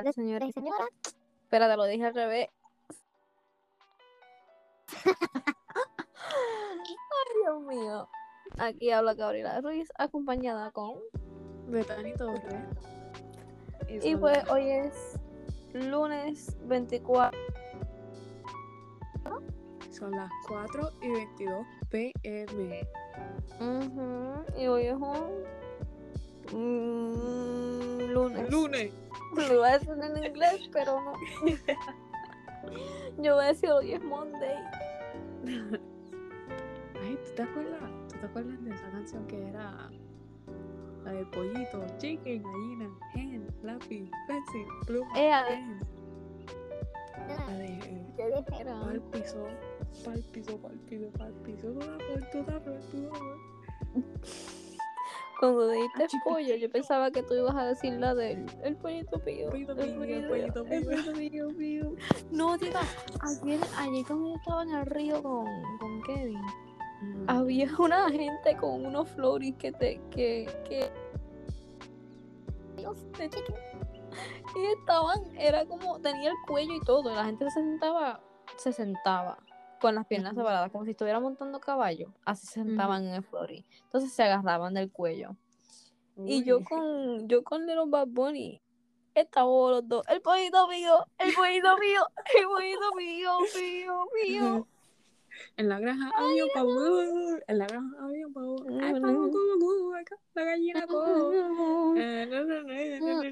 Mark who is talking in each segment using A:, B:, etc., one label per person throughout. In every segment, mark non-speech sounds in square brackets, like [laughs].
A: tardes, señores y señoras. Espérate, lo dije al revés. Ay, Dios mío. Aquí habla Gabriela Ruiz, acompañada con.
B: Betani Torres.
A: Y pues hoy es lunes 24.
B: Son las 4 y 22 pm.
A: Ujú, Y hoy es un. mm, lunes.
B: Lunes. [laughs]
A: Lo voy a decir en inglés, pero no. [laughs] Yo voy a decir hoy es Monday.
B: Ay, ¿tú te acuerdas? ¿Tú te acuerdas de esa canción que era la de pollito, chicken, gallina, hen, lápiz, pencil, pluma, pen? La de eh, pa'l piso, pa'l piso, pa'l piso, pa'l piso,
A: Cuando dijiste pollo, yo pensaba que tú ibas a decir la del el pollito pío.
B: Pollito
A: el
B: pío, el pollito
A: el
B: pío.
A: pollito pío, pío. No, tita, ayer, ayer cuando yo estaba en el río con, con Kevin,
B: Mm.
A: había una gente con unos floris que te, que, que Dios, de. Y estaban, era como, tenía el cuello y todo, y la gente se sentaba, se sentaba con las piernas separadas, como si estuviera montando caballo, así se sentaban en el flori. Entonces se agarraban del cuello. Y yo con, yo con Little Bad Bunny, estábamos los dos, el pollito mío, el pollito mío, el pollito mío, mío, mío. [laughs]
B: En la granja había un pavo. En la granja había un pavo. Ay, pavo, como, como, acá, la gallina, como. Eh, no, no, no, no, no, no, no.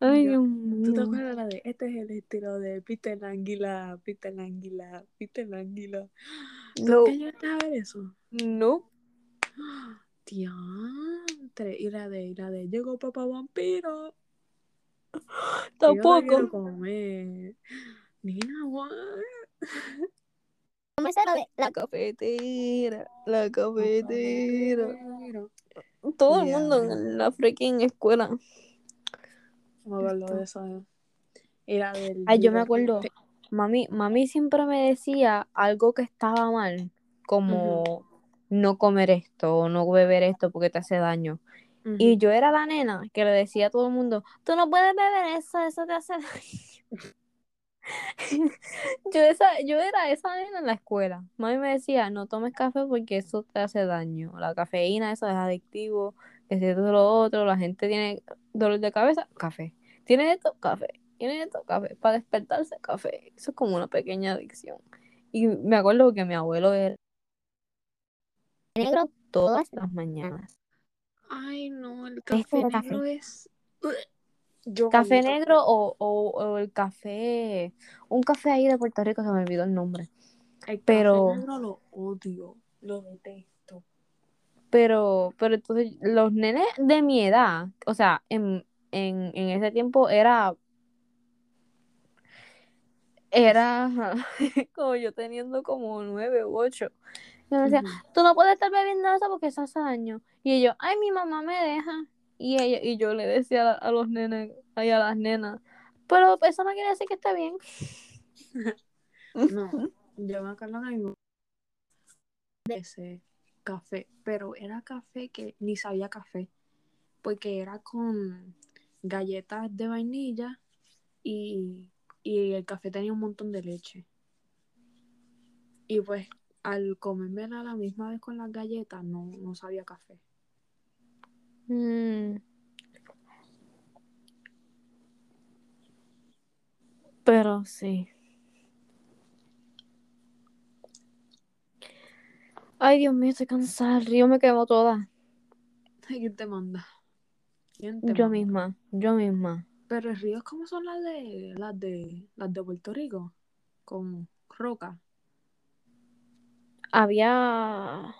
A: Ay,
B: Yo-
A: Dios
B: ¿Tú te
A: mío.
B: acuerdas la de este es el estilo de Peter la Anguila, Peter la Anguila, Peter la Anguila? ¿Tú
A: No,
B: nunca llegaste a ver eso?
A: no.
B: Diantre. Y la de, y la de llegó papá vampiro. Yo
A: Tampoco.
B: quiero comer. Nina, what?
A: La cafetera, la cafetera. Todo el mundo en la freaking escuela.
B: Me acuerdo de eso. Era del.
A: Ay, yo me acuerdo. Mami, mami siempre me decía algo que estaba mal, como no comer esto o no beber esto porque te hace daño. Y yo era la nena que le decía a todo el mundo, tú no puedes beber eso, eso te hace daño. [laughs] yo, esa, yo era esa nena en la escuela. Mami me decía, no tomes café porque eso te hace daño. La cafeína, eso es adictivo, si esto es lo otro, la gente tiene dolor de cabeza, café. Tiene esto, café. Tiene esto, café. Para despertarse, café. Eso es como una pequeña adicción. Y me acuerdo que mi abuelo era negro todas las mañanas.
B: Ay, no, el
A: Este
B: café negro
A: café.
B: es. Yo
A: Café negro o, o, o el café, un café ahí de Puerto Rico, se me olvidó el nombre.
B: El
A: pero-
B: café negro lo odio. Lo detesto.
A: Pero, pero entonces los nenes de mi edad, o sea, en, en, en ese tiempo era, era [laughs] como yo teniendo como nueve u ocho. Y me decía, tú no puedes estar bebiendo eso porque eso hace daño. Y yo, ay, mi mamá me deja. Y ella, y yo le decía a, a los nenes, a las nenas, pero eso no quiere decir que esté bien. [laughs]
B: No, [laughs] yo me acuerdo que mi ese café, pero era café que ni sabía café, porque era con galletas de vainilla y, y el café tenía un montón de leche. Y pues al comérmela a la misma vez con las galletas, no, no sabía café.
A: Mm. Pero sí. Ay, Dios mío, estoy cansada. El río me quemó toda. [laughs]
B: ¿Quién te manda? ¿Quién te
A: Yo
B: manda?
A: misma, yo misma.
B: Pero el río, ¿cómo son las de las de las de Puerto Rico? Con roca.
A: Había.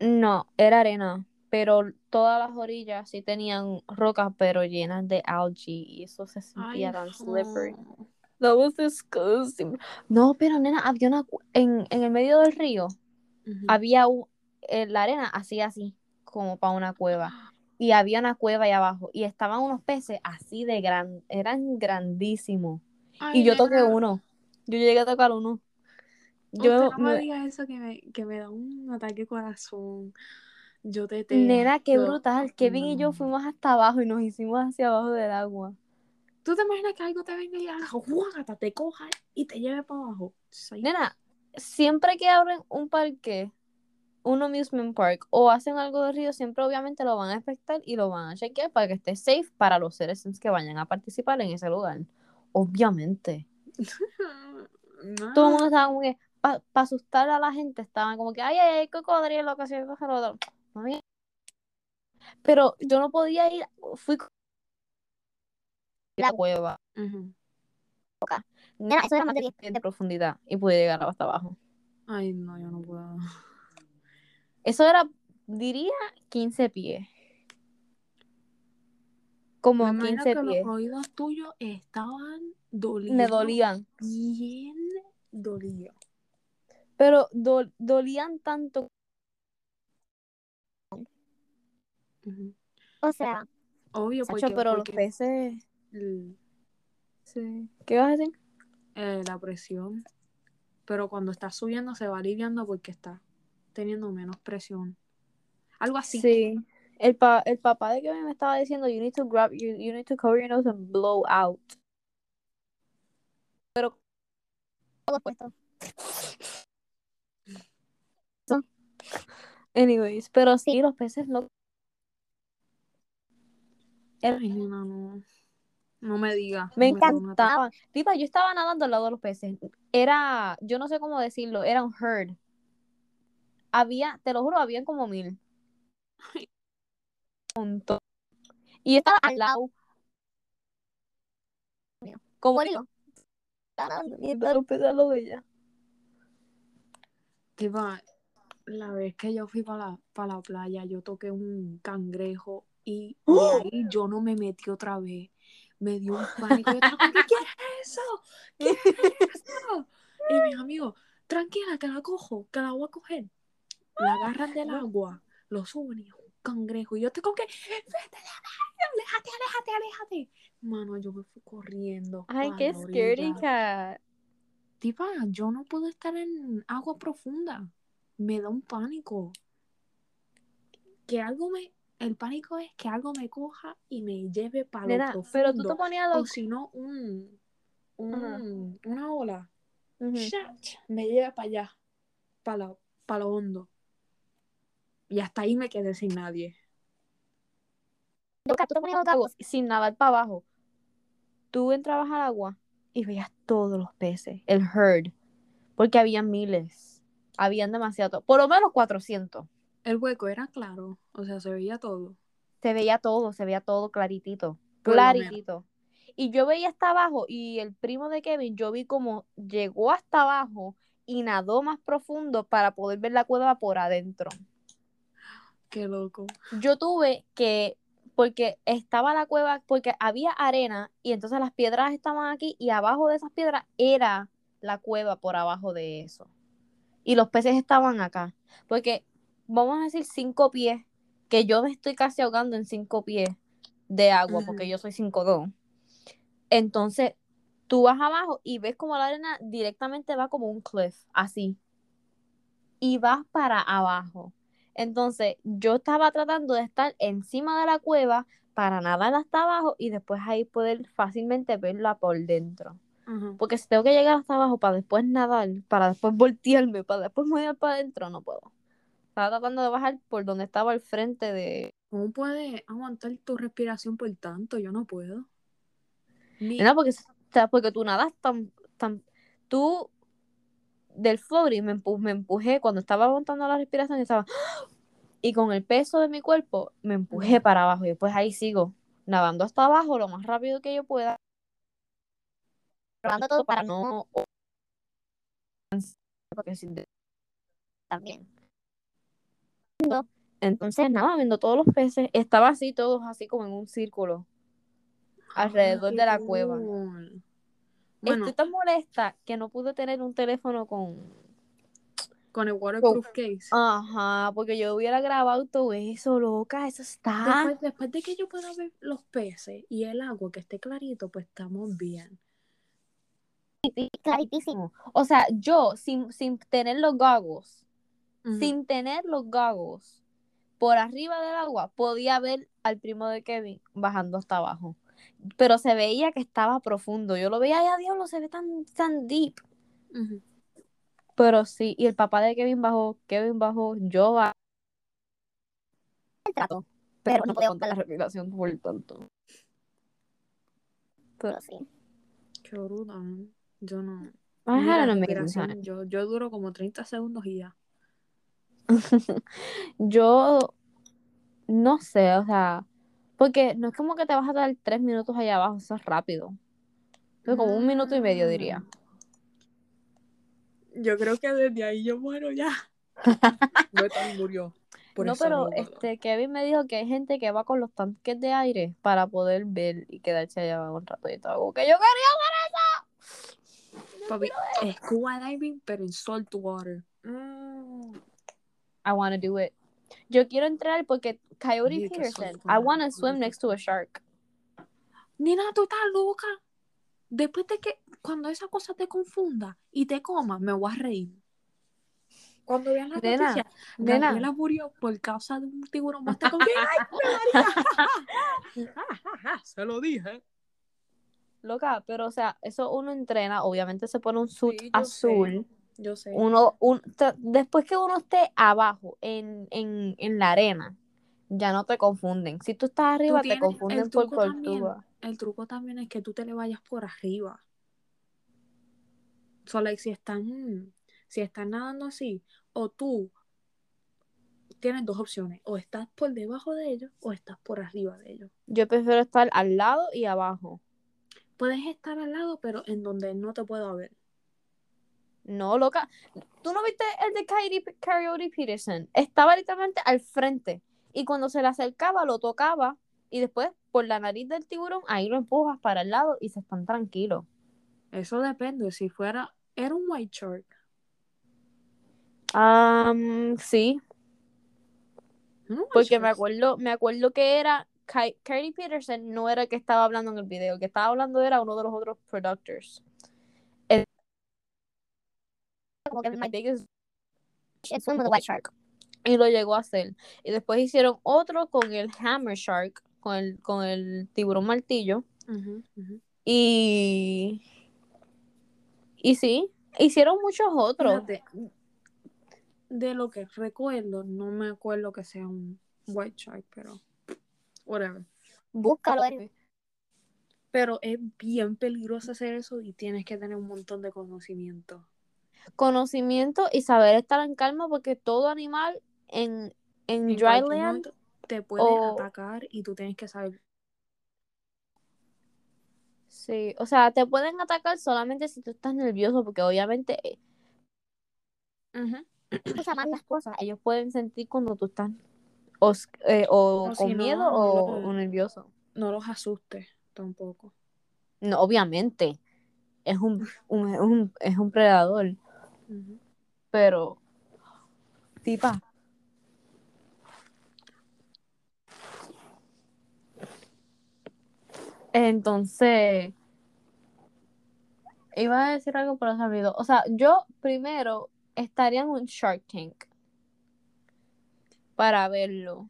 A: No, era arena. Pero todas las orillas sí tenían rocas, pero llenas de algae. Y eso se sentía tan slippery.
B: no.
A: That was disgusting. No, pero nena, había una. En, en el medio del río había eh, la arena así así, como para una cueva. Y había una cueva ahí abajo. Y estaban unos peces así de gran, eran grandísimos.
B: Ay,
A: Y yo toqué uno. Yo llegué a tocar uno.
B: Usted
A: Yo
B: no me
A: me-
B: diga eso que me, que me da un ataque de corazón. Yo te.
A: Nena, qué brutal. Kevin y yo fuimos hasta abajo y nos hicimos hacia abajo del agua.
B: ¿Tú te imaginas que algo te venga y haga te coja y te lleve para abajo?
A: Nena, siempre que abren un parque, un amusement park o hacen algo de río, siempre obviamente lo van a inspectar y lo van a chequear para que esté safe para los seres que vayan a participar en ese lugar. Obviamente. [laughs]
B: No.
A: Todo el mundo estaba como que, para asustar a la gente, estaban como que, ay, ay, ay, cocodrilo, que se coge lo otro. Pero yo no podía ir, fui con la cueva.
B: Ujú.
A: Nena, eso era más de 10 pies de profundidad y pude llegar hasta abajo.
B: Ay, no, yo no puedo.
A: Eso era, diría, 15 pies. Como
B: Me imagino
A: 15
B: que
A: pies.
B: los oídos tuyos estaban doliendo.
A: Me dolían.
B: Bien dolido.
A: Pero do- dolían tanto.
B: Ujú.
A: O sea,
B: Obvio,
A: Sacho,
B: porque,
A: pero los peces. Sí. ¿Qué vas a decir?
B: eh, la presión. Pero cuando está subiendo se va aliviando porque está teniendo menos presión. Algo así.
A: Sí. El, pa- el papá de Kevin me estaba diciendo, you need to grab, you, you need to cover your nose and blow out. Pero todo puesto. Anyways, pero sí, los peces no.
B: Ay, no. No me digas.
A: Me
B: no
A: encantaban. Tipa, yo estaba nadando al lado de los peces. Era, yo no sé cómo decirlo, era un herd. Había, te lo juro, habían como mil. Y estaba al lado. Como digo. Lado de ella.
B: La vez que yo fui para la, para la playa, yo toqué un cangrejo y [gasps] de ahí yo no me metí otra vez. Me dio un pánico. Yo ¿qué quieres eso? ¿Qué es eso? [laughs] Y mis amigos, tranquila, que la cojo, que la voy a coger. La agarran del agua, lo suben y es un cangrejo. Y yo estoy como que, vete, aléjate, aléjate, aléjate. Mano, yo me fui corriendo.
A: Ay, qué
B: orilla.
A: cat.
B: Tipa, yo no puedo estar en agua profunda. Me da un pánico. Que algo me. El pánico es que algo me coja y me lleve para lo
A: Nena,
B: profundo.
A: pero tú te ponías
B: O
A: los...
B: si no, un, una ola.
A: Ujú.
B: Chat, me lleve para allá. Para lo, pa' lo hondo. Y hasta ahí me quedé sin nadie.
A: Loca, tú te ponías los gagos sin nadar para abajo. Tú entrabas al agua y veías todos los peces, el herd, porque habían miles, habían demasiado, por lo menos 400.
B: El hueco era claro. O sea, se veía todo.
A: Se veía todo, se veía todo claritito,
B: Por
A: claritito. Y yo veía hasta abajo y el primo de Kevin, yo vi como llegó hasta abajo y nadó más profundo para poder ver la cueva por adentro.
B: Qué loco.
A: yo tuve que, porque estaba la cueva, porque había arena y entonces las piedras estaban aquí y abajo de esas piedras era la cueva por abajo de eso. Y los peces estaban acá. Porque vamos a decir cinco pies, que yo me estoy casi ahogando en cinco pies de agua, porque yo soy 5'2". Entonces, tú vas abajo y ves como la arena directamente va como un cliff, así. Y vas para abajo. Entonces, yo estaba tratando de estar encima de la cueva para nadar hasta abajo y después ahí poder fácilmente verla por dentro. Porque si tengo que llegar hasta abajo para después nadar, para después voltearme, para después mover para adentro, no puedo. Estaba tratando de bajar por donde estaba el frente de...
B: ¿Cómo puedes aguantar tu respiración por tanto? Yo no puedo. Ni-
A: Nena, porque, porque tú nadas tan, tan... Tú del floating me, empu- me empujé cuando estaba aguantando la respiración y estaba... Y con el peso de mi cuerpo me empujé para abajo y después ahí sigo nadando hasta abajo lo más rápido que yo pueda. Probando todo para no... Porque si también. Entonces, nada, viendo todos los peces, estaba así, todos así como en un círculo alrededor
B: Ay,
A: de la cueva.
B: Bueno,
A: Estoy tan molesta que no pude tener un teléfono con.
B: con el waterproof case.
A: Ajá, porque yo hubiera grabado todo eso, loca, eso está.
B: Después, después de que yo pueda ver los peces y el agua que esté clarito, pues estamos bien.
A: claritísimo. O sea, yo sin, sin tener los
B: Ujú.
A: sin tener los goggles, por arriba del agua, podía ver al primo de Kevin bajando hasta abajo. Pero se veía que estaba profundo. Yo lo veía, ay, a diablo, se ve tan, tan deep. Pero sí, y el papá de Kevin bajó, Kevin bajó, yo bajé. El trato, pero no podía contar la respiración por tanto. Pero sí.
B: Qué bruto, ¿no? Yo no.
A: Amazing
B: respiración,
A: time.
B: yo, yo duro como 30 segundos y ya. [laughs]
A: Yo no sé, o sea, porque no es como que te vas a dar tres minutos allá abajo, eso es rápido. Es como un minuto y medio, diría.
B: Mm. Yo creo que desde ahí yo muero ya. No también murió. Por
A: no,
B: eso
A: pero este Kevin me dijo que hay gente que va con los tanques de aire para poder ver y quedarse allá abajo un rato y todo. Que yo quería.
B: Papi, scuba diving, pero en salt water. Mm.
A: I wanna do it. Yo quiero entrar porque Coyote Peterson, I wanna
B: yo
A: swim next to a shark.
B: Nena, tú estás loca. Después de que cuando esa cosa te confunda y te coma, me voy a reír. Cuando vean la
A: Nena,
B: noticia,
A: nena.
B: Gabriela murió por causa de un tiburón más con [laughs] ¡Ay, María! Se lo dije.
A: Loca, pero o sea, eso uno entrena, obviamente se pone un suit
B: Sí,
A: azul.
B: sé, Yo sé.
A: Uno, un, después que uno esté abajo en, en, en la arena, ya no te confunden. Si tú estás
B: Tú
A: arriba, te
B: tienes-
A: confunden
B: el
A: por
B: truco también,
A: tortuga.
B: el truco también es que tú te le vayas por arriba. So, like, si están, si están nadando así, o tú tienes dos opciones, o estás por debajo de ellos, o estás por arriba de ellos.
A: Yo prefiero estar al lado y abajo.
B: Puedes estar al lado, pero en donde no te pueda ver.
A: No, loca. ¿Tú no viste el de Coyote, Coyote Peterson? Estaba literalmente al frente. Y cuando se le acercaba, lo tocaba. Y después, por la nariz del tiburón, ahí lo empujas para el lado y se están tranquilos.
B: Eso depende. Si fuera, era un white shark.
A: Am, sí, porque me acuerdo, me acuerdo que era Coyote Peterson, no era el que estaba hablando en el video. El que estaba hablando era uno de los otros productors. El- como que my biggest it's with the white shark. Y lo llegó a hacer. Y después hicieron otro con el Hammer Shark, con el, con el tiburón martillo. Y. Y sí, hicieron muchos otros.
B: Fíjate, de lo que recuerdo, no me acuerdo que sea un white shark, pero whatever.
A: Búscalo.
B: Pero es bien peligroso hacer eso y tienes que tener un montón de conocimiento.
A: Conocimiento y saber estar en calma porque todo animal en, en
B: En
A: dry land
B: te puede
A: o-
B: atacar y tú tienes que saber.
A: Sí, o sea, te pueden atacar solamente si tú estás nervioso, porque obviamente eh, escucha [clears throat] más las cosas. Ellos pueden sentir cuando tú estás o, eh, o
B: O
A: con
B: si
A: miedo
B: no
A: o, nervioso.
B: No los asustes tampoco.
A: No, obviamente. Es un, un, es un predador, Pero tipa. Entonces, iba a decir algo, pero se olvidó. O sea, yo primero estaría en un Shark Tank para verlo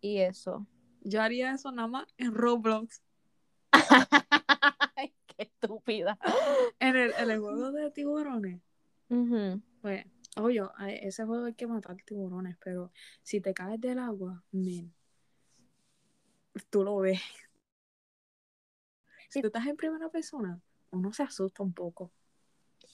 A: y eso.
B: Yo haría eso nada más en Roblox. [laughs]
A: Ay, qué estúpida.
B: En el, en el juego de tiburones.
A: Ujú.
B: Pues, oye, a ese juego hay que matar tiburones, pero si te caes del agua, men, tú lo ves. Si tú estás en primera persona, uno se asusta un poco.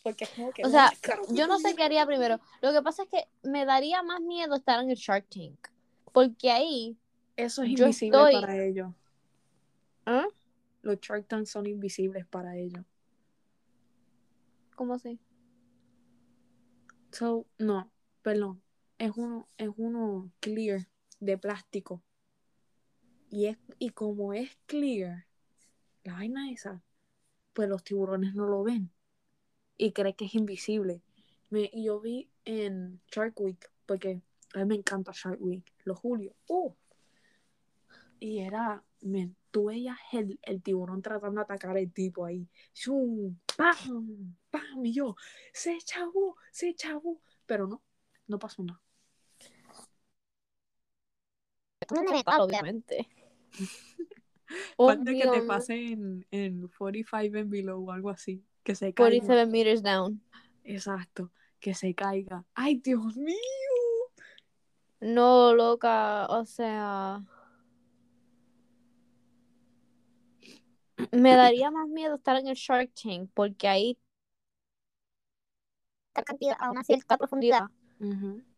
B: Porque es como que.
A: O sea,
B: "Ay, carajo,
A: Yo no sé qué haría primero. Lo que pasa es que me daría más miedo estar en el Shark Tank. Porque ahí,
B: Eso es invisible
A: estoy-
B: para ellos.
A: ¿ah?
B: Los Shark Tanks son invisibles para ellos.
A: ¿Cómo así?
B: So, no, perdón. Es uno, es uno clear de plástico. Y es, y como es clear, la vaina esa, pues los tiburones no lo ven. Y creen que es invisible. Me, y yo vi en Shark Week, porque a mí me encanta Shark Week, los Julio. ¡uh! Y era, men, tú veías el, el tiburón tratando de atacar al tipo ahí. ¡Shum! ¡Pam! ¡Pam! Y yo, se chavó, se chavó. Pero no, no pasó nada.
A: metal, obviamente. [laughs]
B: Falta que te pase en, en 45 and below o algo así. Que se caiga.
A: 47 meters down.
B: Exacto. Que se caiga. ¡Ay, Dios mío!
A: No, loca, o sea. Me daría más miedo estar en el Shark Tank porque ahí esta cantidad a una cierta profundidad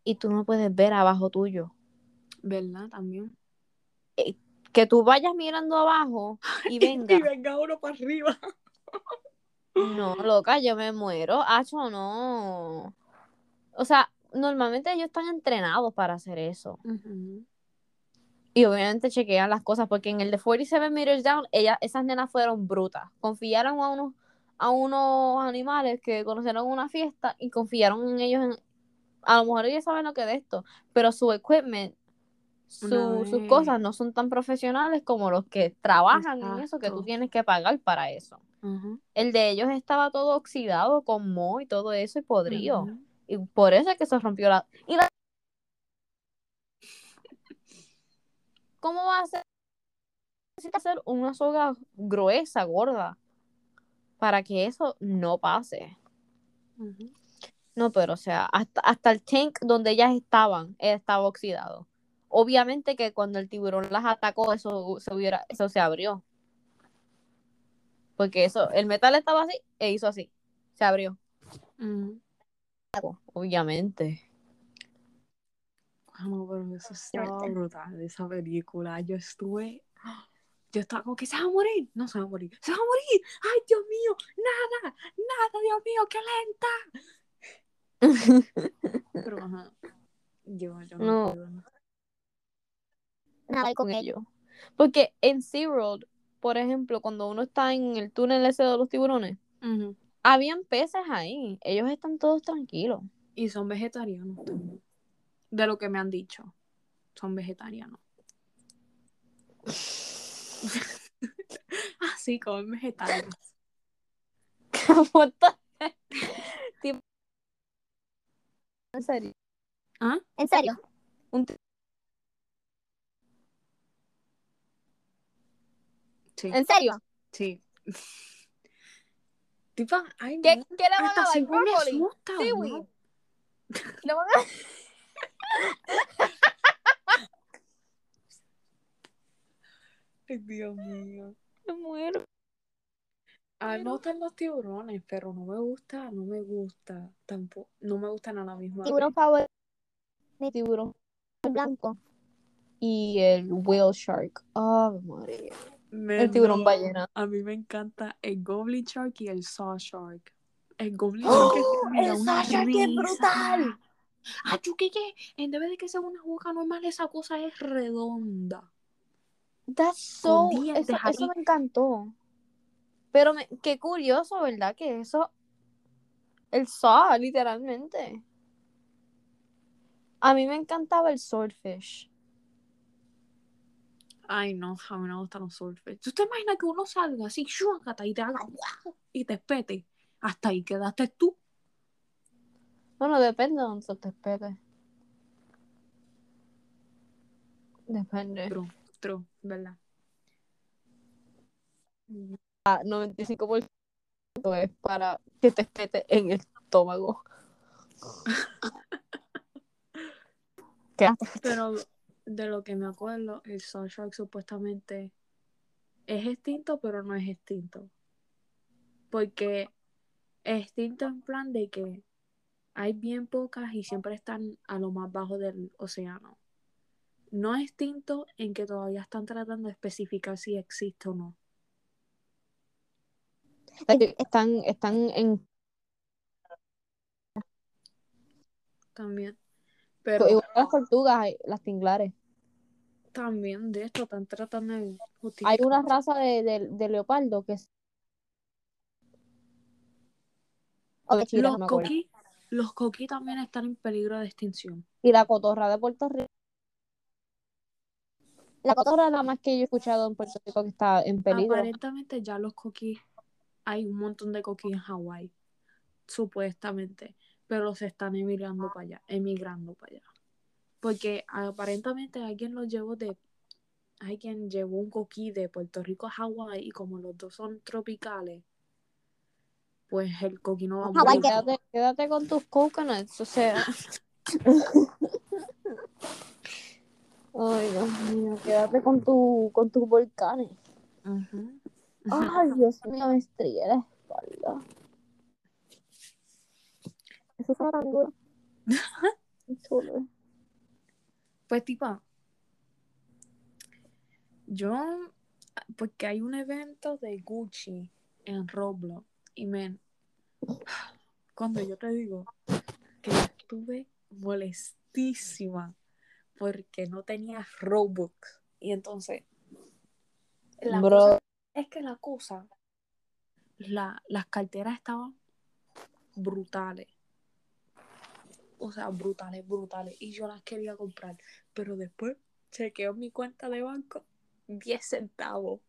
A: y tú no puedes ver abajo tuyo.
B: ¿Verdad? También.
A: Que tú vayas mirando abajo [laughs] y venga.
B: Y venga uno para arriba.
A: No, loca, yo me muero. Acho, no. O sea, normalmente ellos están entrenados para hacer eso. Y obviamente chequean las cosas, porque en el de 47 Meters Down, ellas, esas nenas fueron brutas. Confiaron a unos, a unos animales que conocieron una fiesta y confiaron en ellos. En, a lo mejor ellos saben lo que es de esto, pero su equipment, su- sus cosas no son tan profesionales como los que trabajan en eso, que tú tienes que pagar para eso. El de ellos estaba todo oxidado con moho y todo eso y podrido. Y por eso es que se rompió la... Y la... ¿Cómo va a ser? Necesita hacer una soga gruesa, gorda, para que eso no pase. No, pero o sea, hasta, hasta el tank donde ellas estaban, estaba oxidado. Obviamente que cuando el tiburón las atacó, eso se hubiera, eso se abrió. Porque eso, el metal estaba así e hizo así. Se abrió. Obviamente.
B: Ah, no, pero eso estaba brutal, esa película. Yo estuve. Yo estaba como que se va a morir. No se va a morir. Se va a morir. Ay, Dios mío. Nada. Nada, Dios mío. Qué lenta. Pero ajá. Yo, yo no,
A: nada con ellos. Porque en SeaWorld, por ejemplo, cuando uno está en el túnel ese de los tiburones, habían peces ahí. Ellos están todos tranquilos.
B: Y son vegetarianos también. De lo que me han dicho. Son vegetarianos. [laughs] ah, sí, comen
A: Tipo- En serio.
B: ¿Ah?
A: En serio. Un
B: Sí.
A: ¿En serio?
B: Sí. [laughs] Tipo, ay,
A: ¿Qué, qué le van a dar? Seaweed.
B: ¿no?
A: Le van a- [laughs]
B: Ay, Dios mío.
A: Me muero.
B: A mí me gustan los tiburones, pero no me gusta, no me gusta tampoco, no me gustan a la misma
A: Tiburón favorito. Mi tiburón blanco. Y el whale shark. Oh, madre.
B: Me-
A: El tiburón
B: no,
A: ballena.
B: A mí me encanta el Goblin Shark y el Saw Shark. El Goblin
A: ¡Oh! [gasps]
B: Shark es, me
A: ¡El Saw Shark es brutal!
B: Ah, yo que que en vez de que sea una boca normal, esa cosa es redonda.
A: That's so. Eso, me encantó. Pero me, qué curioso, ¿verdad? Que eso. El saw, literalmente. A mí me encantaba el swordfish.
B: Ay, no, a mí no me gustan los surfers. ¿Tú te imaginas que uno salga así, y te haga y te espete? Hasta ahí quedaste tú.
A: Bueno, depende de donde te espete. Depende.
B: True, true, ¿verdad?
A: Ah, 95% es para que te espete en el estómago. [laughs] ¿Qué?
B: Pero de lo que me acuerdo, el Saw Shark supuestamente es extinto, pero no es extinto. Porque es extinto en plan de que hay bien pocas y siempre están a lo más bajo del océano. No es extinto en que todavía están tratando de especificar si existe o no.
A: Están, están en
B: También. Pero
A: igual las tortugas, las tinglares.
B: también de esto están tratando de
A: Hay
B: justificar.
A: una raza de, de, de leopardo que es.
B: Los coquí, los coquí también están en peligro de extinción.
A: Y la cotorra de Puerto Rico. La cotorra la más que yo he escuchado en Puerto Rico que está en peligro.
B: Aparentemente ya los coquís, hay un montón de coquís en Hawái, supuestamente, pero se están emigrando para allá, emigrando para allá. Porque aparentemente alguien lo llevó de. Alguien llevó un coquí de Puerto Rico a Hawái y como los dos son tropicales, pues el coquí no va a morir.
A: quédate, quédate con tus coconuts, o sea. Ay, Dios mío, quédate con tu, con tus volcanes.
B: Ujú.
A: Ay, Dios mío, me estrellé la espalda. Eso está tan duro. Chulo.
B: Pues tipo, yo, porque hay un evento de Gucci en Roblox y men, cuando yo te digo que yo estuve molestísima porque no tenía Robux y entonces la
A: Bro.
B: cosa es que la cosa, la, las carteras estaban brutales. O sea, brutales, brutales. Y yo las quería comprar. Pero después chequeo mi cuenta de banco. 10 centavos.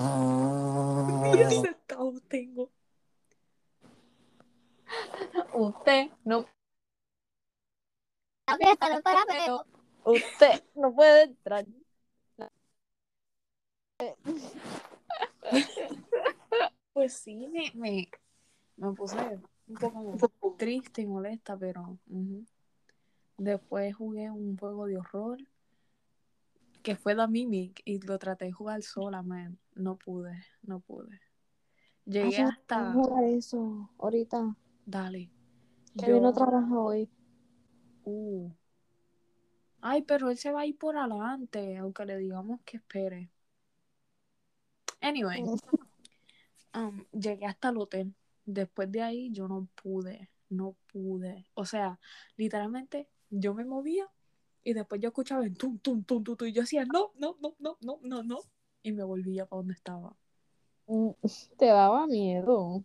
B: 10 centavos tengo.
A: Usted no. Usted no puede entrar.
B: Pues sí, me, me, me puse un poco triste y molesta, pero después jugué un juego de horror que fue The Mimic y lo traté de jugar sola, man. No pude, no pude. Llegué
A: Ay,
B: hasta...
A: jugar eso ahorita.
B: Dale.
A: Que no
B: Yo-
A: trabaja hoy.
B: Uh. Ay, pero él se va a ir por adelante, aunque le digamos que espere. Anyway, um, llegué hasta el hotel. Después de ahí yo no pude, no pude. O sea, literalmente yo me movía y después yo escuchaba el tum, tum, tum, tum, tum, y yo decía, no, no, no, no, no, no, no. Y me volvía para donde estaba.
A: Mm, Te daba miedo.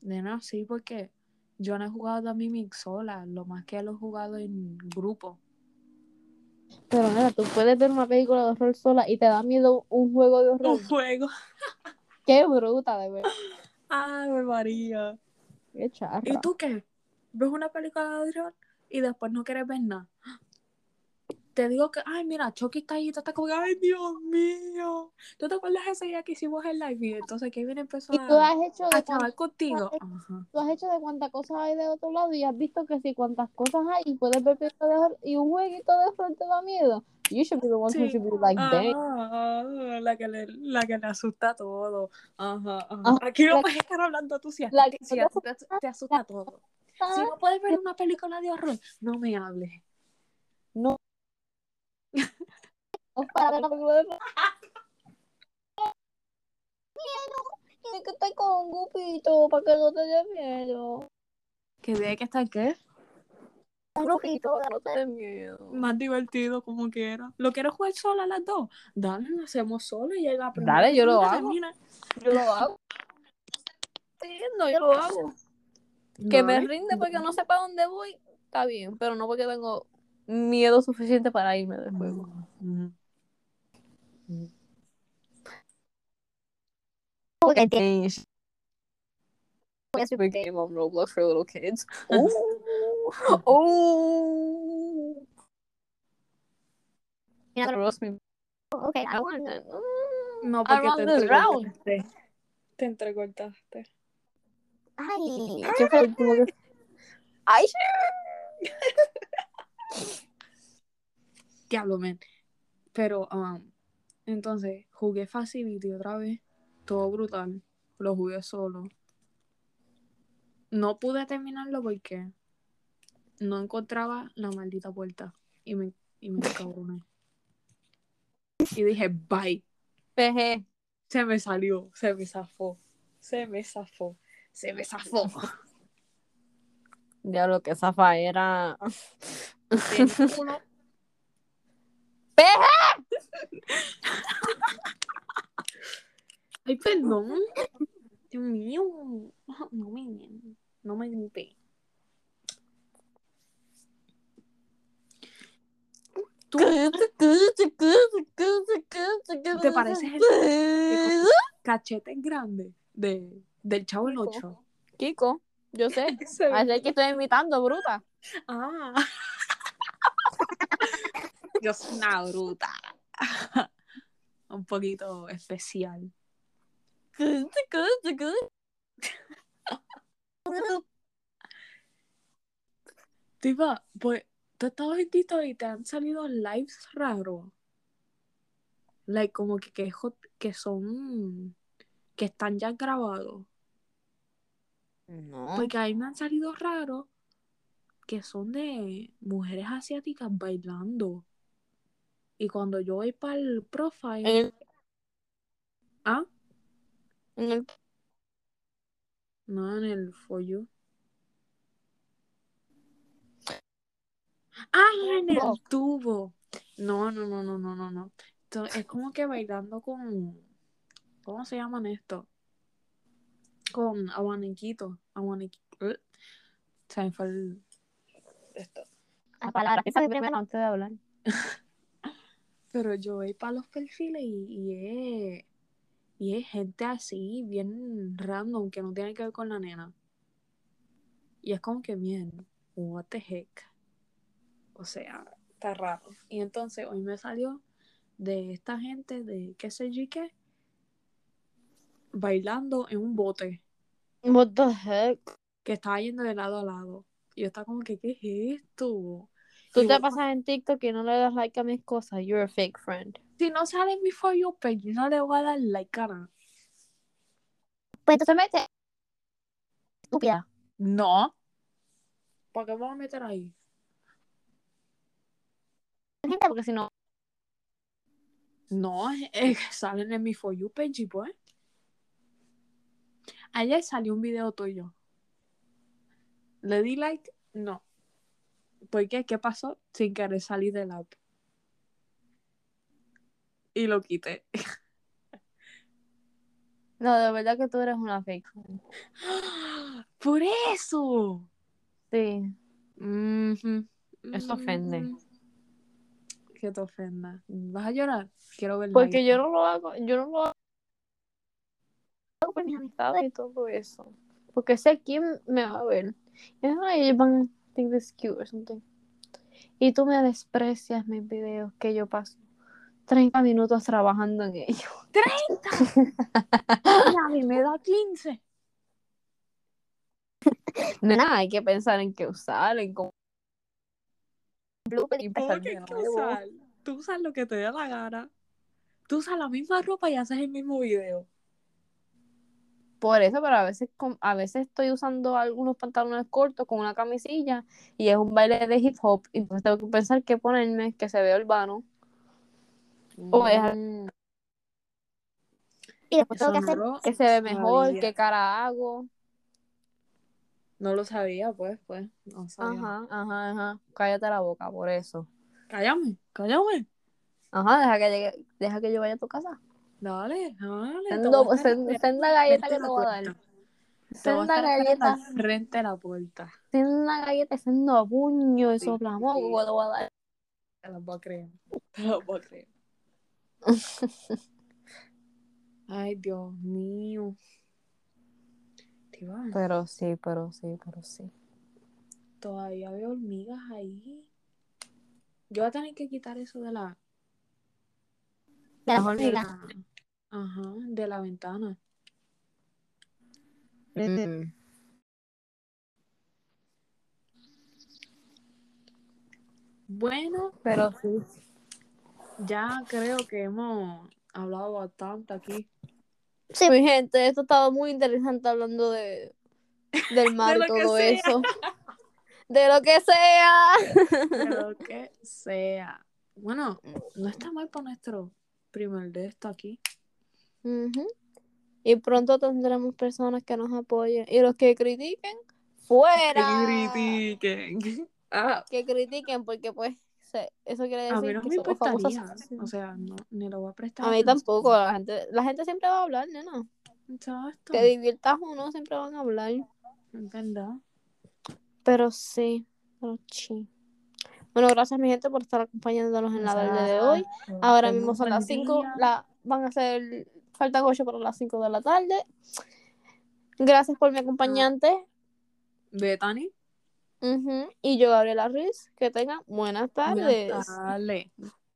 B: Nena, sí, porque yo no he jugado a Mimic sola, lo más que lo he jugado en grupo.
A: Pero nada, tú puedes ver una película de horror sola y te da miedo un juego de horror.
B: Un juego.
A: Qué bruta, de verdad.
B: Ay, María.
A: Qué charra.
B: ¿Y tú qué? ¿Ves una película de horror y después no quieres ver nada? Te digo que, ay, mira, Chucky está ahí, tú estás como, ay, Dios mío. ¿Tú te acuerdas ese día que hicimos el live? Y entonces Kevin empezó
A: Y tú
B: a,
A: has hecho
B: a
A: de
B: chaval
A: cuántas,
B: contigo. [laughs] Ajá.
A: tú has hecho de cuántas cosas hay de otro lado y has visto que si cuántas cosas hay y puedes ver y un jueguito de horror te da miedo. You should be the one who should be like, damn.
B: Ah, la que le, la que le asusta todo. Ajá, ajá.
A: Ah,
B: Aquí no puedes estar hablando tú si a
A: la
B: si
A: te
B: a te, te asusta todo. Si no puedes ver una película de horror, no me hables.
A: No. No para ver. Tienes que estar con un grupito para que no te dé miedo.
B: Que de que estar qué?
A: Un grupito para no te dé miedo.
B: Más divertido como quiera. ¿Lo quieres jugar sola las dos? Dale, lo hacemos solo y llega primero.
A: Dale, yo lo hago.
B: termine.
A: Yo lo hago. Entiendo, yo lo hago. Que me
B: Dale.
A: rinde porque no sé para dónde voy, está bien, pero no porque tengo miedo suficiente para irme del juego.
B: Ujú. Ujú.
A: Porque tienes a super game on Roblox for little kids. [laughs] Oh, oh. You're roast me. Okay, I want it.
B: No,
A: I
B: porque
A: run
B: te
A: this round.
B: entrecortaste. Te entrecortaste.
A: Ay, ¿qué fue el último que- Ay, [laughs]
B: Diablo, men. Pero, um, entonces, jugué Facility otra vez. Todo brutal. Lo jugué solo. No pude terminarlo porque no encontraba la maldita puerta. Y me, y me encabroné. Y dije, bye.
A: peje.
B: Se me salió, se me zafó. Se me zafó. Se me zafó. [laughs]
A: Diablo, que esa era.
B: Uno. [laughs] [laughs] Ay, perdón. Dios mío. No me, no me grité. Tú te pareces el [laughs] cachete grande de, del chavo el 8.
A: Kiko, yo sé. [laughs] Así que estoy imitando, bruta.
B: Ah. yo soy una bruta. [laughs] Un poquito especial. Tipa, pues, tú estabas en TikTok y te han salido lives raros. Like, como que, que, que son. que están ya grabados.
A: No.
B: Porque ahí me han salido raros que son de mujeres asiáticas bailando. Y cuando yo voy para el profile.
A: En el,
B: Ah,
A: en el-
B: no en el For You. Ah, en el tubo. No, no, no, no, no, no, no. Es como que bailando con. ¿Cómo se llaman esto? Con abaniquitos. Abaniquitos. Se me fue el. Esto.
A: la palabra. Piensa primero antes de hablar. [laughs]
B: Pero yo voy para los perfiles y, y es. Y es gente así, bien random, que no tiene que ver con la nena. Y es como que, bien, what the heck. O sea, está raro. Y entonces hoy me salió de esta gente de qué sé yo qué, bailando en un bote
A: What the heck.
B: que estaba yendo de lado a lado. Y yo estaba como que, ¿qué es esto?
A: Tú te pasas en TikTok y no le das like a mis cosas. You're a fake friend.
B: Si no sale en mi For You page, no le voy a dar like a nada.
A: Pues tú te metes. Estúpida.
B: No. ¿Para qué vamos a meter ahí?
A: Gente, porque si no.
B: No, que salen en mi For You page, y pues. Ayer salió un video tuyo. ¿Le di like? No. ¿Por qué? ¿Qué pasó? Sin querer salir del app. Y lo quité.
A: No, de verdad que tú eres una fake. [gasps]
B: ¡Por eso!
A: Sí.
B: Ujú.
A: Eso ofende.
B: Que te ofenda. ¿Vas a llorar? Quiero ver
A: Porque yo no lo hago. Yo no lo hago por mis amistades y todo eso. Porque sé quién me va a ver. Y ellos van think this cute or something. Y tú me desprecias mis videos que yo paso 30 minutos trabajando en ellos. [laughs]
B: a mí me da 15. [laughs]
A: Nada, hay que pensar en qué usar, en cómo. y
B: ¿Cómo
A: empezar
B: que
A: de
B: hay que
A: nuevo.
B: usar? Tú usas lo que te dé la gana. Tú usas la misma ropa y haces el mismo video.
A: Por eso, pero a veces, con- a veces estoy usando algunos pantalones cortos con una camisilla y es un baile de hip hop. Y entonces tengo que pensar qué ponerme que se vea urbano. O es
B: Mm,
A: Y después tengo que
B: no
A: hacer
B: lo
A: que se ve mejor,
B: sabía.
A: qué cara hago.
B: No lo sabía, pues, pues. No sabía.
A: Ajá, ajá, ajá. Cállate la boca por eso.
B: Cállame, cállame.
A: Ajá, deja que llegue- deja que yo vaya a tu casa.
B: Dale, dale. te
A: Sendo,
B: voy a estar
A: sen-
B: esperando
A: senda galleta que
B: a
A: te voy a dar.
B: a
A: Senda galleta,
B: al frente de la puerta.
A: senda galleta, sendo puño y
B: Sí,
A: soplamoco
B: sí.
A: te voy a dar.
B: Te lo voy a creer. Te lo voy a creer. [laughs] Ay, Dios mío.
A: Pero sí, pero sí, pero sí.
B: todavía veo hormigas ahí. Yo voy a tener que quitar eso de la.
A: De las hormigas.
B: Ajá, de la ventana.
A: Mm.
B: Bueno,
A: Pero sí.
B: ya creo que hemos hablado bastante aquí.
A: Sí, mi gente, esto ha estado muy interesante hablando de del [laughs] mar y todo eso. De lo que sea.
B: De lo que sea. Bueno, no está mal para nuestro primer de esto aquí.
A: Ujú. Y pronto tendremos personas que nos apoyen. Y los que critiquen, fuera.
B: Que critiquen. [laughs] Ah,
A: Que critiquen, porque pues se- eso quiere
B: a
A: decir
B: mí no
A: que
B: me importaría. O sea, no, ni lo voy a prestar.
A: A mí tampoco, la gente, la gente siempre va a hablar, nena.
B: Exacto.
A: Te diviertas o no, siempre van a hablar.
B: Es verdad.
A: Pero sí, pero sí. Bueno, gracias mi gente por estar acompañándonos en la tarde de hoy. Ahora mismo son las 5,
B: día.
A: la, van a ser, faltan 8 para las 5 de la tarde. Gracias por mi acompañante.
B: Bethany.
A: Ujú, Y yo, Gabriela Ruiz, que tengan buenas tardes.
B: Buenas tardes.